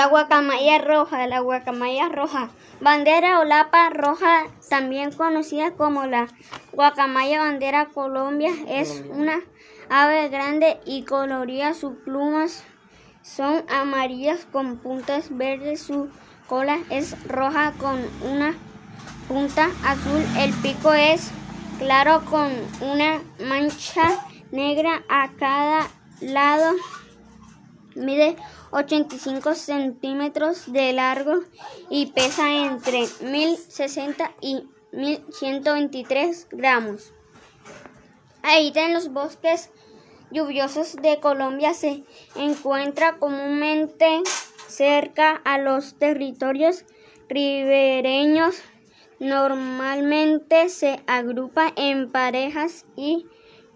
La guacamaya roja, la guacamaya roja. Bandera o lapa roja, también conocida como la guacamaya bandera Colombia, es una ave grande y colorida. Sus plumas son amarillas con puntas verdes. Su cola es roja con una punta azul. El pico es claro con una mancha negra a cada lado. Mide 85 centímetros de largo y pesa entre 1060 y 1123 gramos. Habita en los bosques lluviosos de Colombia. Se encuentra comúnmente cerca a los territorios ribereños. Normalmente se agrupa en parejas y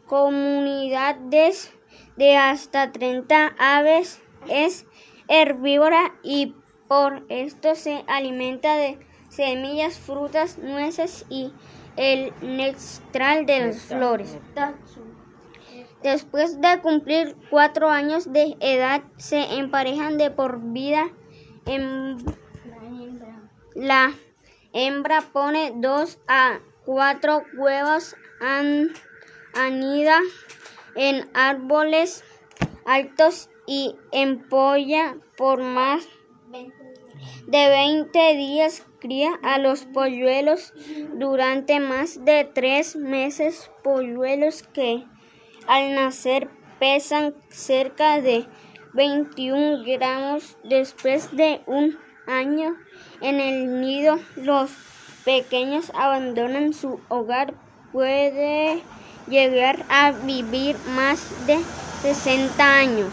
comunidades de hasta 30 aves. Es herbívora y por esto se alimenta de semillas, frutas, nueces y el néctar de las flores. Después de cumplir cuatro años de edad, se emparejan de por vida. La hembra pone dos a cuatro huevos, anida en árboles altos y empolla por más de 20 días. Cría a los polluelos durante más de tres meses. Polluelos que al nacer pesan cerca de 21 gramos. Después de un año en el nido, los pequeños abandonan su hogar. Puede llegar a vivir más de 60 años.